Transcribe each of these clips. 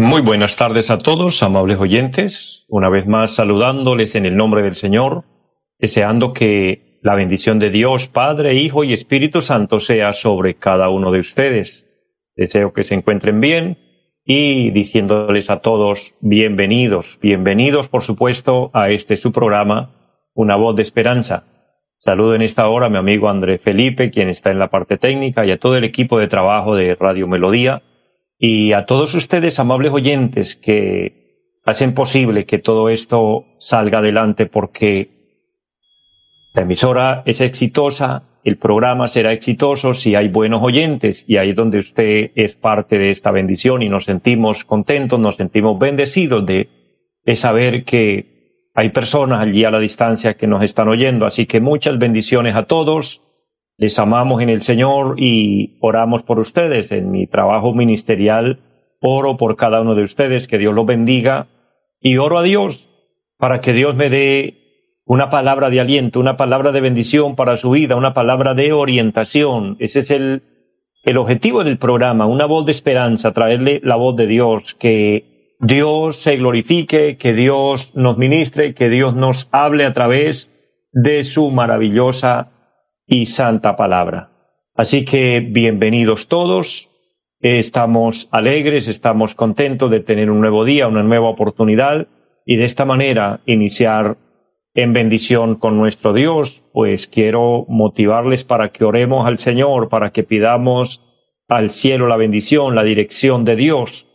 Muy buenas tardes a todos, amables oyentes. Una vez más saludándoles en el nombre del Señor, deseando que la bendición de Dios, Padre, Hijo y Espíritu Santo sea sobre cada uno de ustedes. Deseo que se encuentren bien y diciéndoles a todos bienvenidos, bienvenidos por supuesto a este su programa, Una voz de esperanza. Saludo en esta hora a mi amigo André Felipe, quien está en la parte técnica, y a todo el equipo de trabajo de Radio Melodía y a todos ustedes, amables oyentes, que hacen posible que todo esto salga adelante porque la emisora es exitosa, el programa será exitoso si hay buenos oyentes y ahí es donde usted es parte de esta bendición y nos sentimos contentos, nos sentimos bendecidos de, de saber que hay personas allí a la distancia que nos están oyendo. Así que muchas bendiciones a todos les amamos en el Señor y oramos por ustedes. En mi trabajo ministerial oro por cada uno de ustedes, que Dios los bendiga y oro a Dios para que Dios me dé una palabra de aliento, una palabra de bendición para su vida, una palabra de orientación. Ese es el, el objetivo del programa, una voz de esperanza, traerle la voz de Dios, que Dios se glorifique, que Dios nos ministre, que Dios nos hable a través de su maravillosa y santa palabra. Así que bienvenidos todos, estamos alegres, estamos contentos de tener un nuevo día, una nueva oportunidad y de esta manera iniciar en bendición con nuestro Dios, pues quiero motivarles para que oremos al Señor, para que pidamos al cielo la bendición, la dirección de Dios.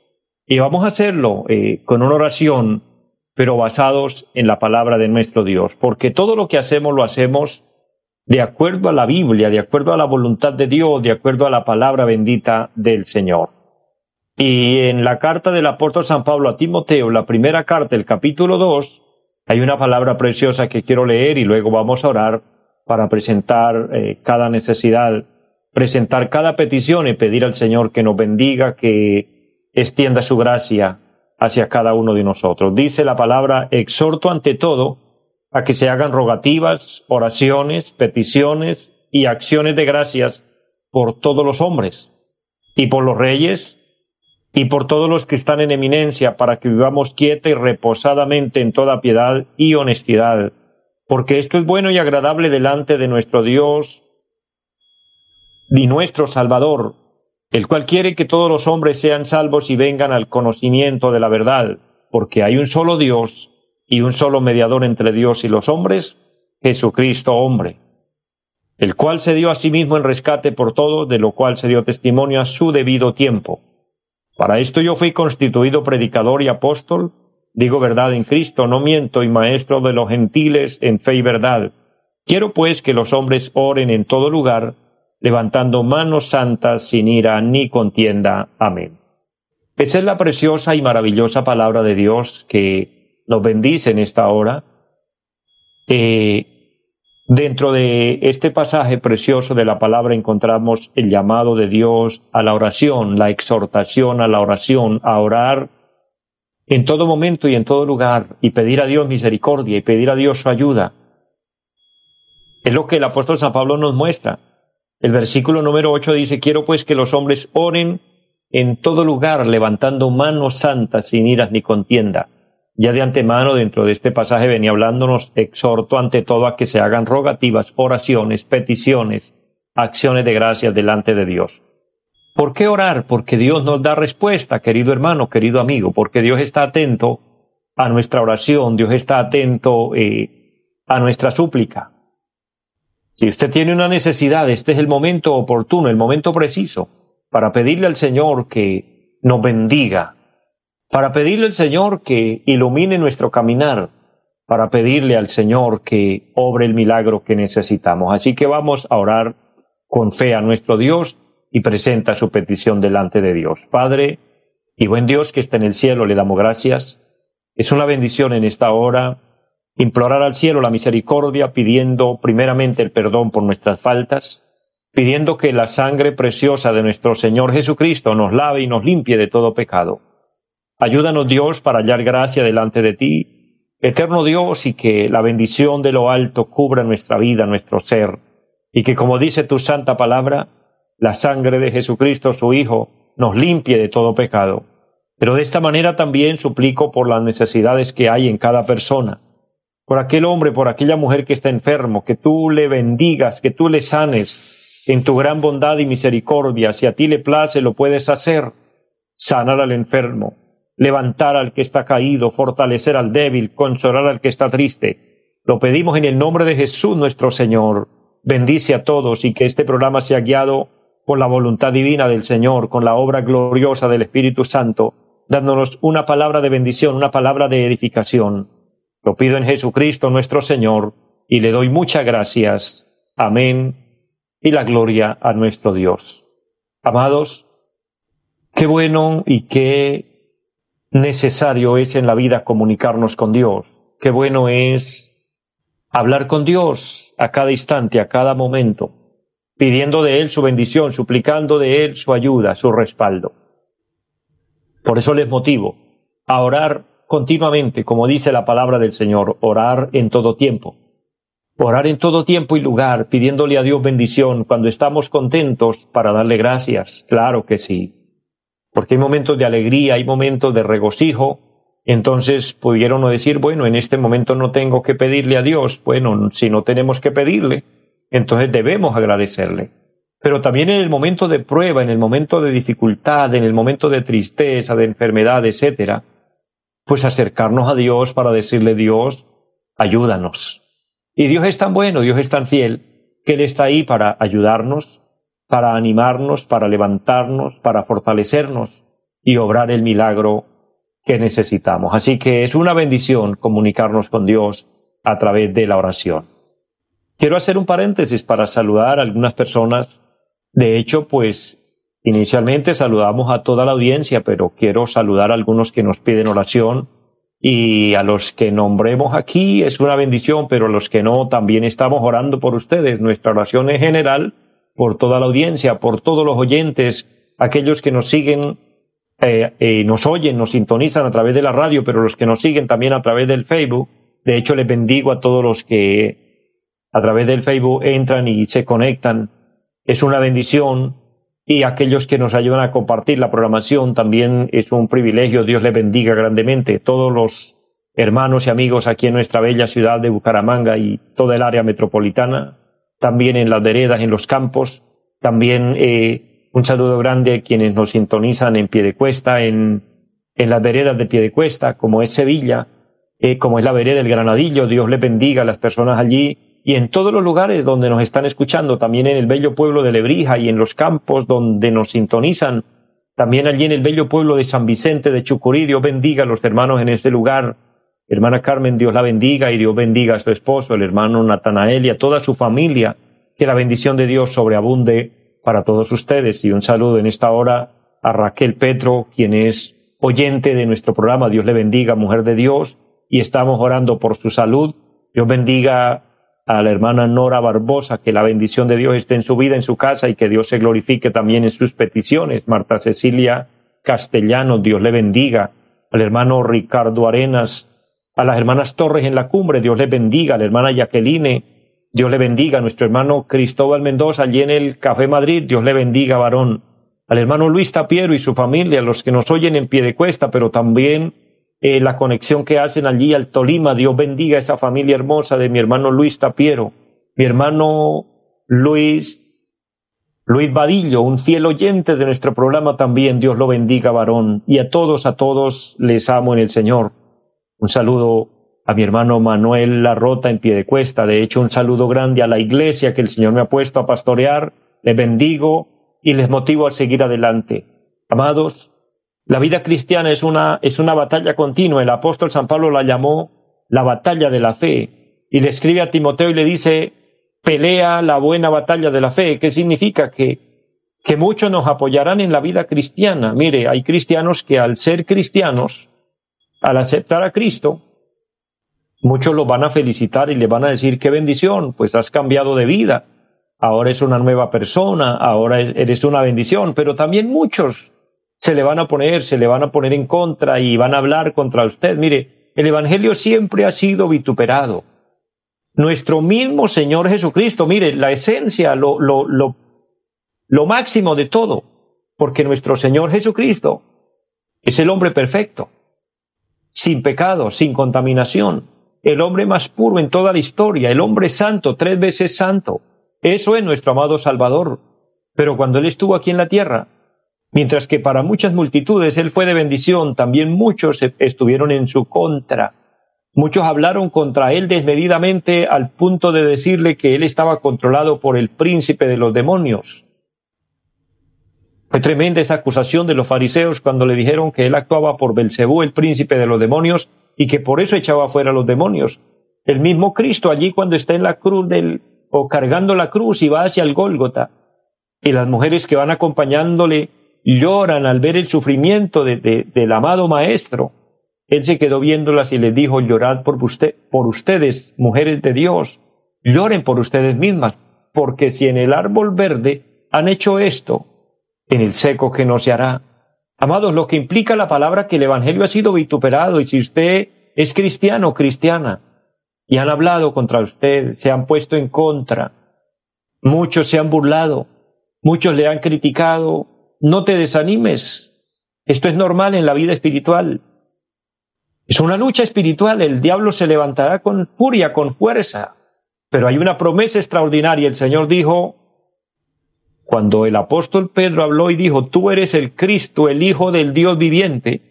Y vamos a hacerlo eh, con una oración, pero basados en la palabra de nuestro Dios, porque todo lo que hacemos lo hacemos de acuerdo a la Biblia, de acuerdo a la voluntad de Dios, de acuerdo a la palabra bendita del Señor. Y en la carta del apóstol San Pablo a Timoteo, la primera carta, el capítulo 2, hay una palabra preciosa que quiero leer y luego vamos a orar para presentar eh, cada necesidad, presentar cada petición y pedir al Señor que nos bendiga, que extienda su gracia hacia cada uno de nosotros. Dice la palabra, exhorto ante todo a que se hagan rogativas, oraciones, peticiones y acciones de gracias por todos los hombres y por los reyes y por todos los que están en eminencia, para que vivamos quieta y reposadamente en toda piedad y honestidad, porque esto es bueno y agradable delante de nuestro Dios y nuestro Salvador, el cual quiere que todos los hombres sean salvos y vengan al conocimiento de la verdad, porque hay un solo Dios y un solo mediador entre Dios y los hombres, Jesucristo hombre, el cual se dio a sí mismo en rescate por todo, de lo cual se dio testimonio a su debido tiempo. Para esto yo fui constituido predicador y apóstol, digo verdad en Cristo, no miento, y maestro de los gentiles en fe y verdad. Quiero pues que los hombres oren en todo lugar, levantando manos santas sin ira ni contienda. Amén. Esa es la preciosa y maravillosa palabra de Dios que nos bendice en esta hora. Eh, dentro de este pasaje precioso de la palabra encontramos el llamado de Dios a la oración, la exhortación a la oración, a orar en todo momento y en todo lugar y pedir a Dios misericordia y pedir a Dios su ayuda. Es lo que el apóstol San Pablo nos muestra. El versículo número 8 dice, quiero pues que los hombres oren en todo lugar, levantando manos santas sin iras ni contienda ya de antemano dentro de este pasaje venía hablándonos, exhorto ante todo a que se hagan rogativas, oraciones, peticiones, acciones de gracias delante de Dios. ¿Por qué orar? Porque Dios nos da respuesta, querido hermano, querido amigo, porque Dios está atento a nuestra oración, Dios está atento eh, a nuestra súplica. Si usted tiene una necesidad, este es el momento oportuno, el momento preciso para pedirle al Señor que nos bendiga, para pedirle al Señor que ilumine nuestro caminar, para pedirle al Señor que obre el milagro que necesitamos. Así que vamos a orar con fe a nuestro Dios y presenta su petición delante de Dios. Padre y buen Dios que está en el cielo, le damos gracias. Es una bendición en esta hora implorar al cielo la misericordia, pidiendo primeramente el perdón por nuestras faltas, pidiendo que la sangre preciosa de nuestro Señor Jesucristo nos lave y nos limpie de todo pecado. Ayúdanos Dios para hallar gracia delante de ti, eterno Dios, y que la bendición de lo alto cubra nuestra vida, nuestro ser, y que como dice tu santa palabra, la sangre de Jesucristo, su Hijo, nos limpie de todo pecado. Pero de esta manera también suplico por las necesidades que hay en cada persona, por aquel hombre, por aquella mujer que está enfermo, que tú le bendigas, que tú le sanes en tu gran bondad y misericordia. Si a ti le place, lo puedes hacer. Sanar al enfermo, levantar al que está caído, fortalecer al débil, consolar al que está triste. Lo pedimos en el nombre de Jesús nuestro Señor. Bendice a todos y que este programa sea guiado por la voluntad divina del Señor, con la obra gloriosa del Espíritu Santo, dándonos una palabra de bendición, una palabra de edificación. Lo pido en Jesucristo nuestro Señor y le doy muchas gracias. Amén. Y la gloria a nuestro Dios. Amados, qué bueno y qué necesario es en la vida comunicarnos con Dios. Qué bueno es hablar con Dios a cada instante, a cada momento, pidiendo de Él su bendición, suplicando de Él su ayuda, su respaldo. Por eso les motivo a orar continuamente, como dice la palabra del Señor, orar en todo tiempo. Orar en todo tiempo y lugar, pidiéndole a Dios bendición cuando estamos contentos para darle gracias. Claro que sí. Porque hay momentos de alegría, hay momentos de regocijo. Entonces pudieron decir, bueno, en este momento no tengo que pedirle a Dios. Bueno, si no tenemos que pedirle, entonces debemos agradecerle. Pero también en el momento de prueba, en el momento de dificultad, en el momento de tristeza, de enfermedad, etcétera, pues acercarnos a Dios para decirle Dios, ayúdanos. Y Dios es tan bueno, Dios es tan fiel, que Él está ahí para ayudarnos, para animarnos, para levantarnos, para fortalecernos y obrar el milagro que necesitamos. Así que es una bendición comunicarnos con Dios a través de la oración. Quiero hacer un paréntesis para saludar a algunas personas. De hecho, pues Inicialmente saludamos a toda la audiencia, pero quiero saludar a algunos que nos piden oración y a los que nombremos aquí es una bendición, pero a los que no también estamos orando por ustedes. Nuestra oración es general por toda la audiencia, por todos los oyentes, aquellos que nos siguen, eh, nos oyen, nos sintonizan a través de la radio, pero los que nos siguen también a través del Facebook. De hecho, les bendigo a todos los que a través del Facebook entran y se conectan. Es una bendición y aquellos que nos ayudan a compartir la programación también es un privilegio. Dios les bendiga grandemente. Todos los hermanos y amigos aquí en nuestra bella ciudad de Bucaramanga y toda el área metropolitana, también en las veredas, en los campos, también eh, un saludo grande a quienes nos sintonizan en Piedecuesta, en, en las veredas de Piedecuesta, como es Sevilla, eh, como es la vereda del Granadillo. Dios les bendiga a las personas allí y en todos los lugares donde nos están escuchando, también en el bello pueblo de Lebrija y en los campos donde nos sintonizan, también allí en el bello pueblo de San Vicente de Chucurí, Dios bendiga a los hermanos en este lugar. Hermana Carmen, Dios la bendiga y Dios bendiga a su esposo, el hermano Natanael y a toda su familia. Que la bendición de Dios sobreabunde para todos ustedes. Y un saludo en esta hora a Raquel Petro, quien es oyente de nuestro programa. Dios le bendiga, mujer de Dios. Y estamos orando por su salud. Dios bendiga a la hermana Nora Barbosa, que la bendición de Dios esté en su vida, en su casa y que Dios se glorifique también en sus peticiones. Marta Cecilia Castellano, Dios le bendiga. Al hermano Ricardo Arenas, a las hermanas Torres en la cumbre, Dios le bendiga. A la hermana Jacqueline, Dios le bendiga. A nuestro hermano Cristóbal Mendoza, allí en el Café Madrid, Dios le bendiga, varón. Al hermano Luis Tapiero y su familia, a los que nos oyen en pie de cuesta, pero también eh, la conexión que hacen allí al Tolima. Dios bendiga a esa familia hermosa de mi hermano Luis Tapiero, mi hermano Luis, Luis Vadillo, un fiel oyente de nuestro programa también. Dios lo bendiga, varón. Y a todos, a todos les amo en el Señor. Un saludo a mi hermano Manuel Larrota en pie de cuesta. De hecho, un saludo grande a la iglesia que el Señor me ha puesto a pastorear. Les bendigo y les motivo a seguir adelante. Amados, la vida cristiana es una, es una batalla continua. El apóstol San Pablo la llamó la batalla de la fe. Y le escribe a Timoteo y le dice, pelea la buena batalla de la fe. ¿Qué significa? Que que muchos nos apoyarán en la vida cristiana. Mire, hay cristianos que al ser cristianos, al aceptar a Cristo, muchos los van a felicitar y le van a decir qué bendición, pues has cambiado de vida, ahora es una nueva persona, ahora eres una bendición, pero también muchos se le van a poner, se le van a poner en contra y van a hablar contra usted. Mire, el Evangelio siempre ha sido vituperado. Nuestro mismo Señor Jesucristo, mire, la esencia, lo, lo, lo lo máximo de todo, porque nuestro Señor Jesucristo es el hombre perfecto, sin pecado, sin contaminación, el hombre más puro en toda la historia, el hombre santo, tres veces santo. Eso es nuestro amado Salvador. Pero cuando Él estuvo aquí en la tierra, mientras que para muchas multitudes Él fue de bendición, también muchos estuvieron en su contra. Muchos hablaron contra Él desmedidamente al punto de decirle que Él estaba controlado por el príncipe de los demonios. Fue tremenda esa acusación de los fariseos cuando le dijeron que él actuaba por Belcebú, el príncipe de los demonios, y que por eso echaba fuera a los demonios. El mismo Cristo allí cuando está en la cruz del, o cargando la cruz y va hacia el Gólgota, y las mujeres que van acompañándole lloran al ver el sufrimiento del amado Maestro. Él se quedó viéndolas y les dijo, llorad por, por ustedes, mujeres de Dios, lloren por ustedes mismas, porque si en el árbol verde han hecho esto, en el seco que no se hará. Amados, lo que implica la palabra que el Evangelio ha sido vituperado y si usted es cristiano o cristiana y han hablado contra usted, se han puesto en contra, muchos se han burlado, muchos le han criticado, no te desanimes. Esto es normal en la vida espiritual. Es una lucha espiritual, el diablo se levantará con furia, con fuerza, pero hay una promesa extraordinaria. El Señor dijo, cuando el apóstol Pedro habló y dijo, tú eres el Cristo, el Hijo del Dios viviente,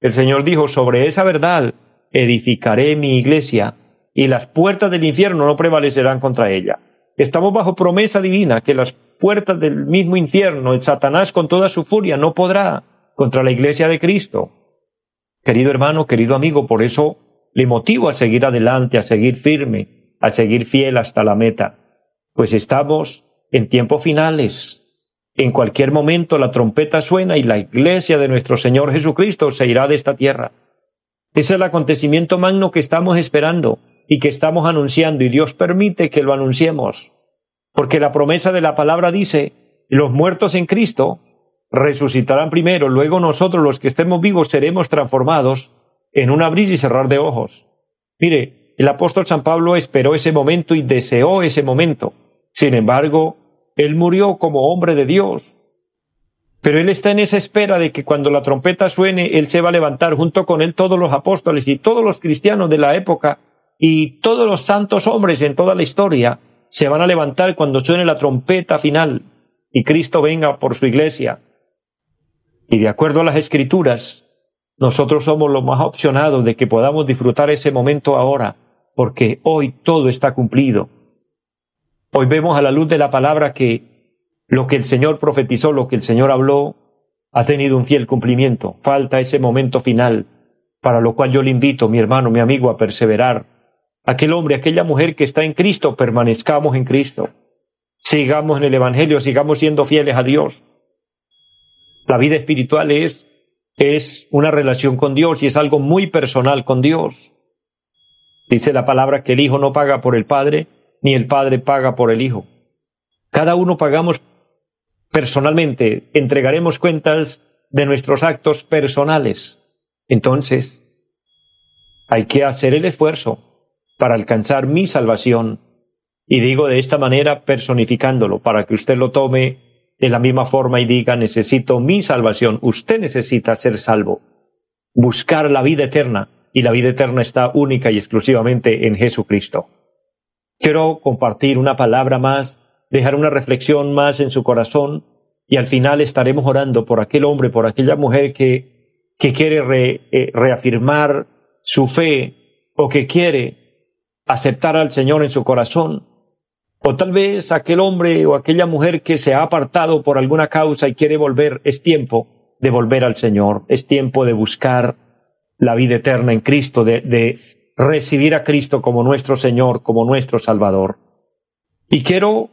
el Señor dijo, sobre esa verdad edificaré mi iglesia y las puertas del infierno no prevalecerán contra ella. Estamos bajo promesa divina que las puertas del mismo infierno, el Satanás con toda su furia, no podrá contra la iglesia de Cristo. Querido hermano, querido amigo, por eso le motivo a seguir adelante, a seguir firme, a seguir fiel hasta la meta, pues estamos en tiempos finales. En cualquier momento la trompeta suena y la iglesia de nuestro Señor Jesucristo se irá de esta tierra. Es el acontecimiento magno que estamos esperando y que estamos anunciando y Dios permite que lo anunciemos. Porque la promesa de la palabra dice, los muertos en Cristo resucitarán primero, luego nosotros los que estemos vivos seremos transformados en un abrir y cerrar de ojos. Mire, el apóstol San Pablo esperó ese momento y deseó ese momento. Sin embargo, él murió como hombre de Dios. Pero él está en esa espera de que cuando la trompeta suene, él se va a levantar junto con él todos los apóstoles y todos los cristianos de la época y todos los santos hombres en toda la historia se van a levantar cuando suene la trompeta final y Cristo venga por su iglesia. Y de acuerdo a las escrituras, nosotros somos los más opcionados de que podamos disfrutar ese momento ahora, porque hoy todo está cumplido. Hoy vemos a la luz de la palabra que lo que el Señor profetizó, lo que el Señor habló, ha tenido un fiel cumplimiento. Falta ese momento final, para lo cual yo le invito, mi hermano, mi amigo, a perseverar. Aquel hombre, aquella mujer que está en Cristo, permanezcamos en Cristo. Sigamos en el Evangelio, sigamos siendo fieles a Dios. La vida espiritual es, es una relación con Dios y es algo muy personal con Dios. Dice la palabra que el Hijo no paga por el Padre, ni el Padre paga por el Hijo. Cada uno pagamos personalmente, entregaremos cuentas de nuestros actos personales. Entonces, hay que hacer el esfuerzo para alcanzar mi salvación. Y digo de esta manera personificándolo, para que usted lo tome de la misma forma y diga, necesito mi salvación. Usted necesita ser salvo, buscar la vida eterna, y la vida eterna está única y exclusivamente en Jesucristo. Quiero compartir una palabra más, dejar una reflexión más en su corazón y al final estaremos orando por aquel hombre, por aquella mujer que, que quiere eh, reafirmar su fe o que quiere aceptar al Señor en su corazón. O tal vez aquel hombre o aquella mujer que se ha apartado por alguna causa y quiere volver, es tiempo de volver al Señor, es tiempo de buscar la vida eterna en Cristo, de, recibir a Cristo como nuestro Señor, como nuestro Salvador. Y quiero,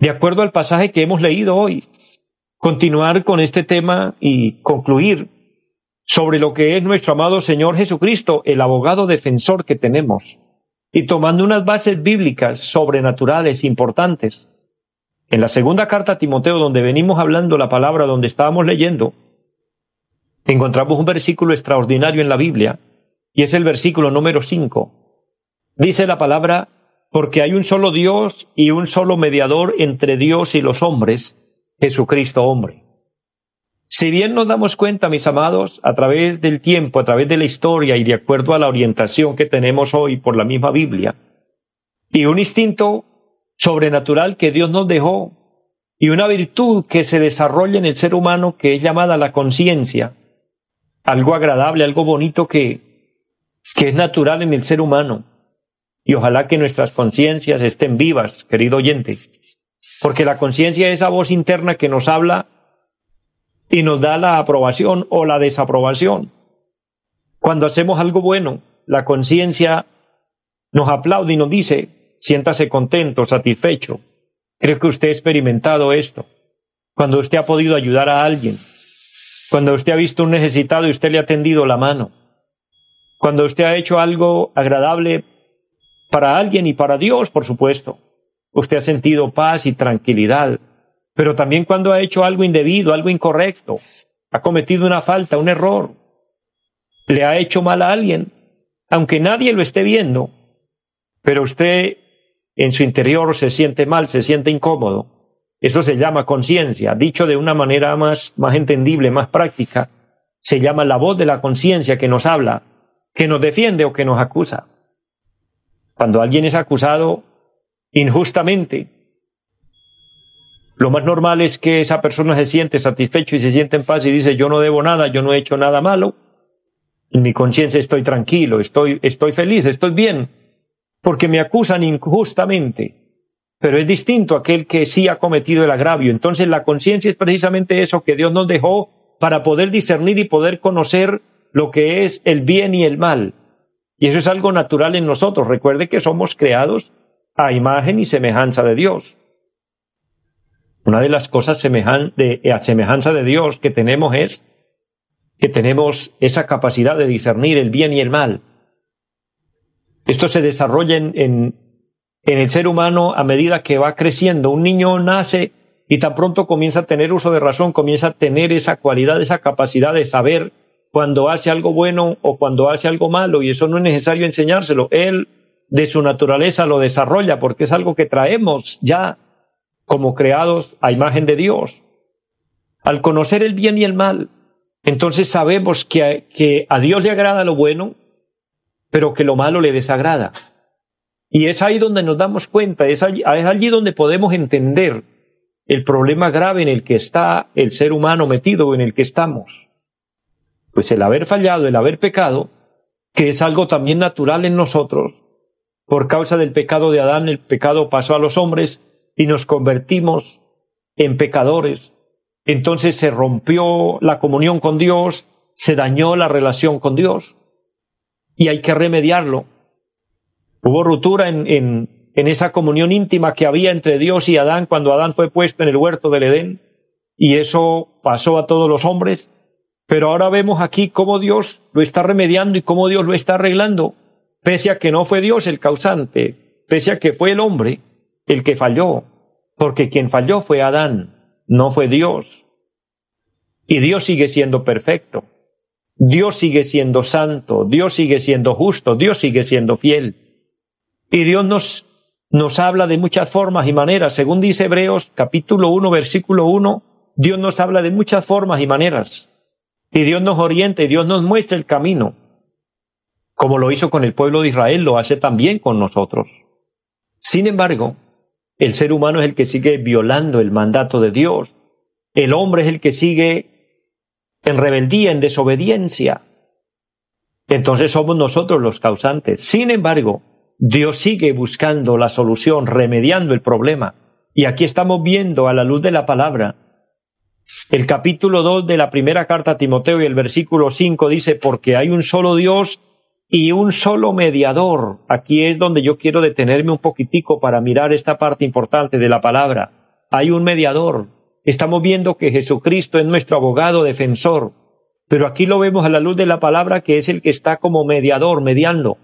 de acuerdo al pasaje que hemos leído hoy, continuar con este tema y concluir sobre lo que es nuestro amado Señor Jesucristo, el abogado defensor que tenemos, y tomando unas bases bíblicas sobrenaturales importantes. En la segunda carta a Timoteo, donde venimos hablando la palabra, donde estábamos leyendo, encontramos un versículo extraordinario en la Biblia, y es el versículo número 5. Dice la palabra, porque hay un solo Dios y un solo mediador entre Dios y los hombres, Jesucristo hombre. Si bien nos damos cuenta, mis amados, a través del tiempo, a través de la historia y de acuerdo a la orientación que tenemos hoy por la misma Biblia, y un instinto sobrenatural que Dios nos dejó, y una virtud que se desarrolla en el ser humano que es llamada la conciencia, algo agradable, algo bonito que, que es natural en el ser humano. Y ojalá que nuestras conciencias estén vivas, querido oyente, porque la conciencia es esa voz interna que nos habla y nos da la aprobación o la desaprobación. Cuando hacemos algo bueno, la conciencia nos aplaude y nos dice, siéntase contento, satisfecho. Creo que usted ha experimentado esto. Cuando usted ha podido ayudar a alguien, cuando usted ha visto un necesitado y usted le ha tendido la mano, cuando usted ha hecho algo agradable para alguien y para Dios, por supuesto. Usted ha sentido paz y tranquilidad, pero también cuando ha hecho algo indebido, algo incorrecto, ha cometido una falta, un error, le ha hecho mal a alguien, aunque nadie lo esté viendo, pero usted en su interior se siente mal, se siente incómodo, eso se llama conciencia. Dicho de una manera más, más entendible, más práctica, se llama la voz de la conciencia que nos habla, que nos defiende o que nos acusa. Cuando alguien es acusado injustamente, lo más normal es que esa persona se siente satisfecho y se siente en paz y dice, yo no debo nada, yo no he hecho nada malo, en mi conciencia estoy tranquilo, estoy, estoy feliz, estoy bien, porque me acusan injustamente pero es distinto aquel que sí ha cometido el agravio. Entonces la conciencia es precisamente eso que Dios nos dejó para poder discernir y poder conocer lo que es el bien y el mal. Y eso es algo natural en nosotros. Recuerde que somos creados a imagen y semejanza de Dios. Una de las cosas de, a semejanza de Dios que tenemos es que tenemos esa capacidad de discernir el bien y el mal. Esto se desarrolla en, en el ser humano a medida que va creciendo. Un niño nace y tan pronto comienza a tener uso de razón, comienza a tener esa cualidad, esa capacidad de saber cuando hace algo bueno o cuando hace algo malo, y eso no es necesario enseñárselo. Él de su naturaleza lo desarrolla porque es algo que traemos ya como creados a imagen de Dios. Al conocer el bien y el mal, entonces sabemos que a Dios le agrada lo bueno, pero que lo malo le desagrada. Y es ahí donde nos damos cuenta, es allí, es allí donde podemos entender el problema grave en el que está el ser humano metido, en el que estamos. Pues el haber fallado, el haber pecado, que es algo también natural en nosotros, por causa del pecado de Adán, el pecado pasó a los hombres y nos convertimos en pecadores. Entonces se rompió la comunión con Dios, se dañó la relación con Dios y hay que remediarlo. Hubo ruptura en, en, en esa comunión íntima que había entre Dios y Adán cuando Adán fue puesto en el huerto del Edén, y eso pasó a todos los hombres, pero ahora vemos aquí cómo Dios lo está remediando y cómo Dios lo está arreglando, pese a que no fue Dios el causante, pese a que fue el hombre el que falló, porque quien falló fue Adán, no fue Dios. Y Dios sigue siendo perfecto, Dios sigue siendo santo, Dios sigue siendo justo, Dios sigue siendo fiel. Y Dios nos, nos habla de muchas formas y maneras. Según dice Hebreos capítulo 1, versículo 1, Dios nos habla de muchas formas y maneras. Y Dios nos orienta y Dios nos muestra el camino. Como lo hizo con el pueblo de Israel, lo hace también con nosotros. Sin embargo, el ser humano es el que sigue violando el mandato de Dios. El hombre es el que sigue en rebeldía, en desobediencia. Entonces somos nosotros los causantes. Sin embargo, Dios sigue buscando la solución, remediando el problema. Y aquí estamos viendo a la luz de la palabra. El capítulo 2 de la primera carta a Timoteo y el versículo 5 dice, porque hay un solo Dios y un solo mediador. Aquí es donde yo quiero detenerme un poquitico para mirar esta parte importante de la palabra. Hay un mediador. estamos viendo que Jesucristo es nuestro abogado defensor, pero aquí lo vemos a la luz de la palabra que es el que está como mediador, mediando,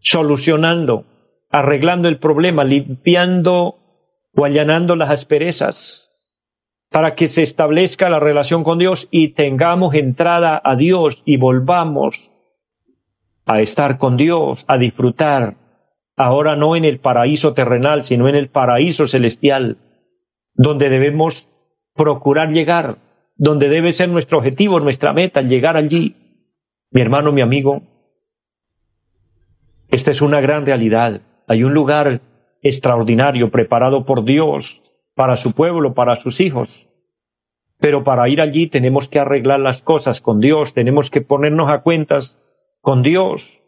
solucionando, arreglando el problema, limpiando o allanando las asperezas para que se establezca la relación con Dios y tengamos entrada a Dios y volvamos a estar con Dios, a disfrutar, ahora no en el paraíso terrenal, sino en el paraíso celestial, donde debemos procurar llegar, donde debe ser nuestro objetivo, nuestra meta, llegar allí. Mi hermano, mi amigo, esta es una gran realidad. Hay un lugar extraordinario preparado por Dios para su pueblo, para sus hijos. Pero para ir allí tenemos que arreglar las cosas con Dios, tenemos que ponernos a cuentas con Dios.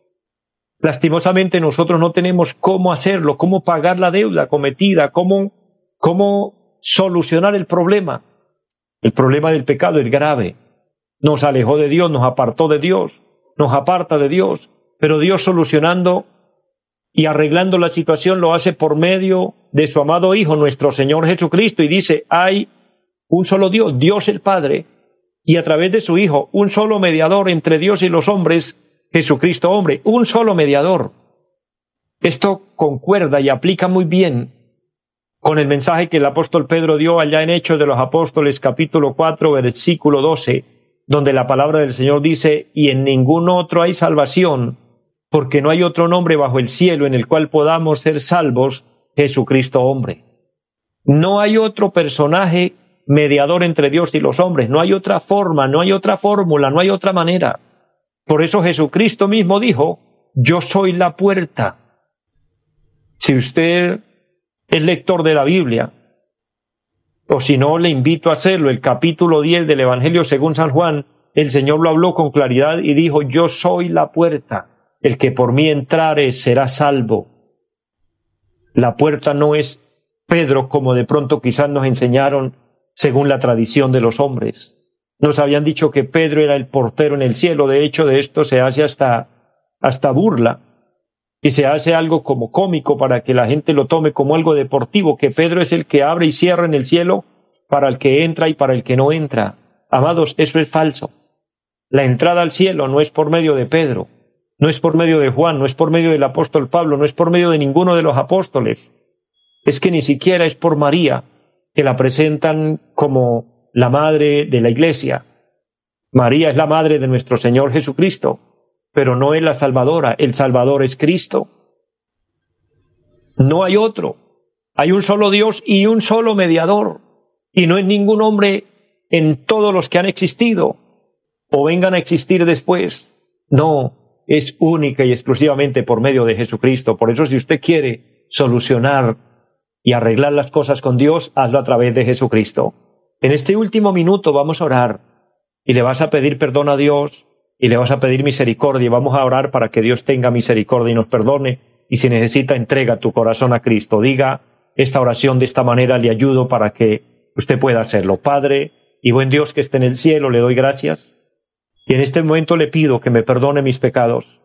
Lastimosamente nosotros no tenemos cómo hacerlo, cómo pagar la deuda cometida, cómo, cómo solucionar el problema. El problema del pecado es grave. Nos alejó de Dios, nos apartó de Dios, nos aparta de Dios, pero Dios solucionando y arreglando la situación lo hace por medio de su amado Hijo, nuestro Señor Jesucristo, y dice, hay un solo Dios, Dios el Padre, y a través de su Hijo, un solo mediador entre Dios y los hombres, Jesucristo hombre, un solo mediador. Esto concuerda y aplica muy bien con el mensaje que el apóstol Pedro dio allá en Hechos de los Apóstoles capítulo 4 versículo 12, donde la palabra del Señor dice, y en ningún otro hay salvación, porque no hay otro nombre bajo el cielo en el cual podamos ser salvos, Jesucristo hombre. No hay otro personaje mediador entre Dios y los hombres, no hay otra forma, no hay otra fórmula, no hay otra manera. Por eso Jesucristo mismo dijo, yo soy la puerta. Si usted es lector de la Biblia, o si no, le invito a hacerlo, el capítulo 10 del Evangelio según San Juan, el Señor lo habló con claridad y dijo, yo soy la puerta el que por mí entrare será salvo. La puerta no es Pedro como de pronto quizás nos enseñaron según la tradición de los hombres. Nos habían dicho que Pedro era el portero en el cielo, de hecho de esto se hace hasta, hasta burla y se hace algo como cómico para que la gente lo tome como algo deportivo, que Pedro es el que abre y cierra en el cielo para el que entra y para el que no entra. Amados, eso es falso. La entrada al cielo no es por medio de Pedro, no es por medio de Juan, no es por medio del apóstol Pablo, no es por medio de ninguno de los apóstoles. Es que ni siquiera es por María, que la presentan como la madre de la iglesia. María es la madre de nuestro Señor Jesucristo, pero no es la salvadora, el Salvador es Cristo. No hay otro. Hay un solo Dios y un solo mediador. Y no es ningún hombre en todos los que han existido o vengan a existir después. No, es única y exclusivamente por medio de Jesucristo. Por eso si usted quiere solucionar y arreglar las cosas con Dios, hazlo a través de Jesucristo. En este último minuto vamos a orar y le vas a pedir perdón a Dios y le vas a pedir misericordia y vamos a orar para que Dios tenga misericordia y nos perdone y si necesita entrega tu corazón a Cristo. Diga esta oración de esta manera, le ayudo para que usted pueda hacerlo. Padre y buen Dios que esté en el cielo, le doy gracias y en este momento le pido que me perdone mis pecados.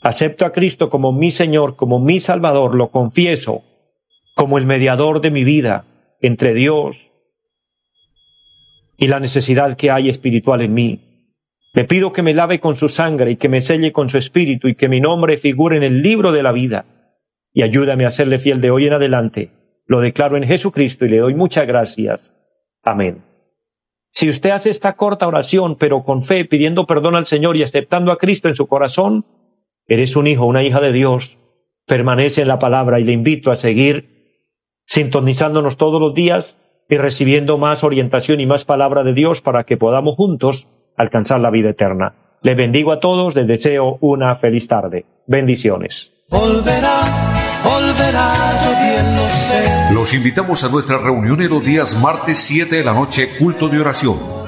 Acepto a Cristo como mi Señor, como mi Salvador, lo confieso como el mediador de mi vida entre Dios y la necesidad que hay espiritual en mí. Le pido que me lave con su sangre y que me selle con su espíritu y que mi nombre figure en el libro de la vida. Y ayúdame a serle fiel de hoy en adelante. Lo declaro en Jesucristo y le doy muchas gracias. Amén. Si usted hace esta corta oración, pero con fe, pidiendo perdón al Señor y aceptando a Cristo en su corazón, eres un hijo, una hija de Dios. Permanece en la palabra y le invito a seguir sintonizándonos todos los días y recibiendo más orientación y más palabra de Dios para que podamos juntos alcanzar la vida eterna. Le bendigo a todos, les deseo una feliz tarde. Bendiciones. Los invitamos a nuestra reunión en los días martes 7 de la noche, culto de oración.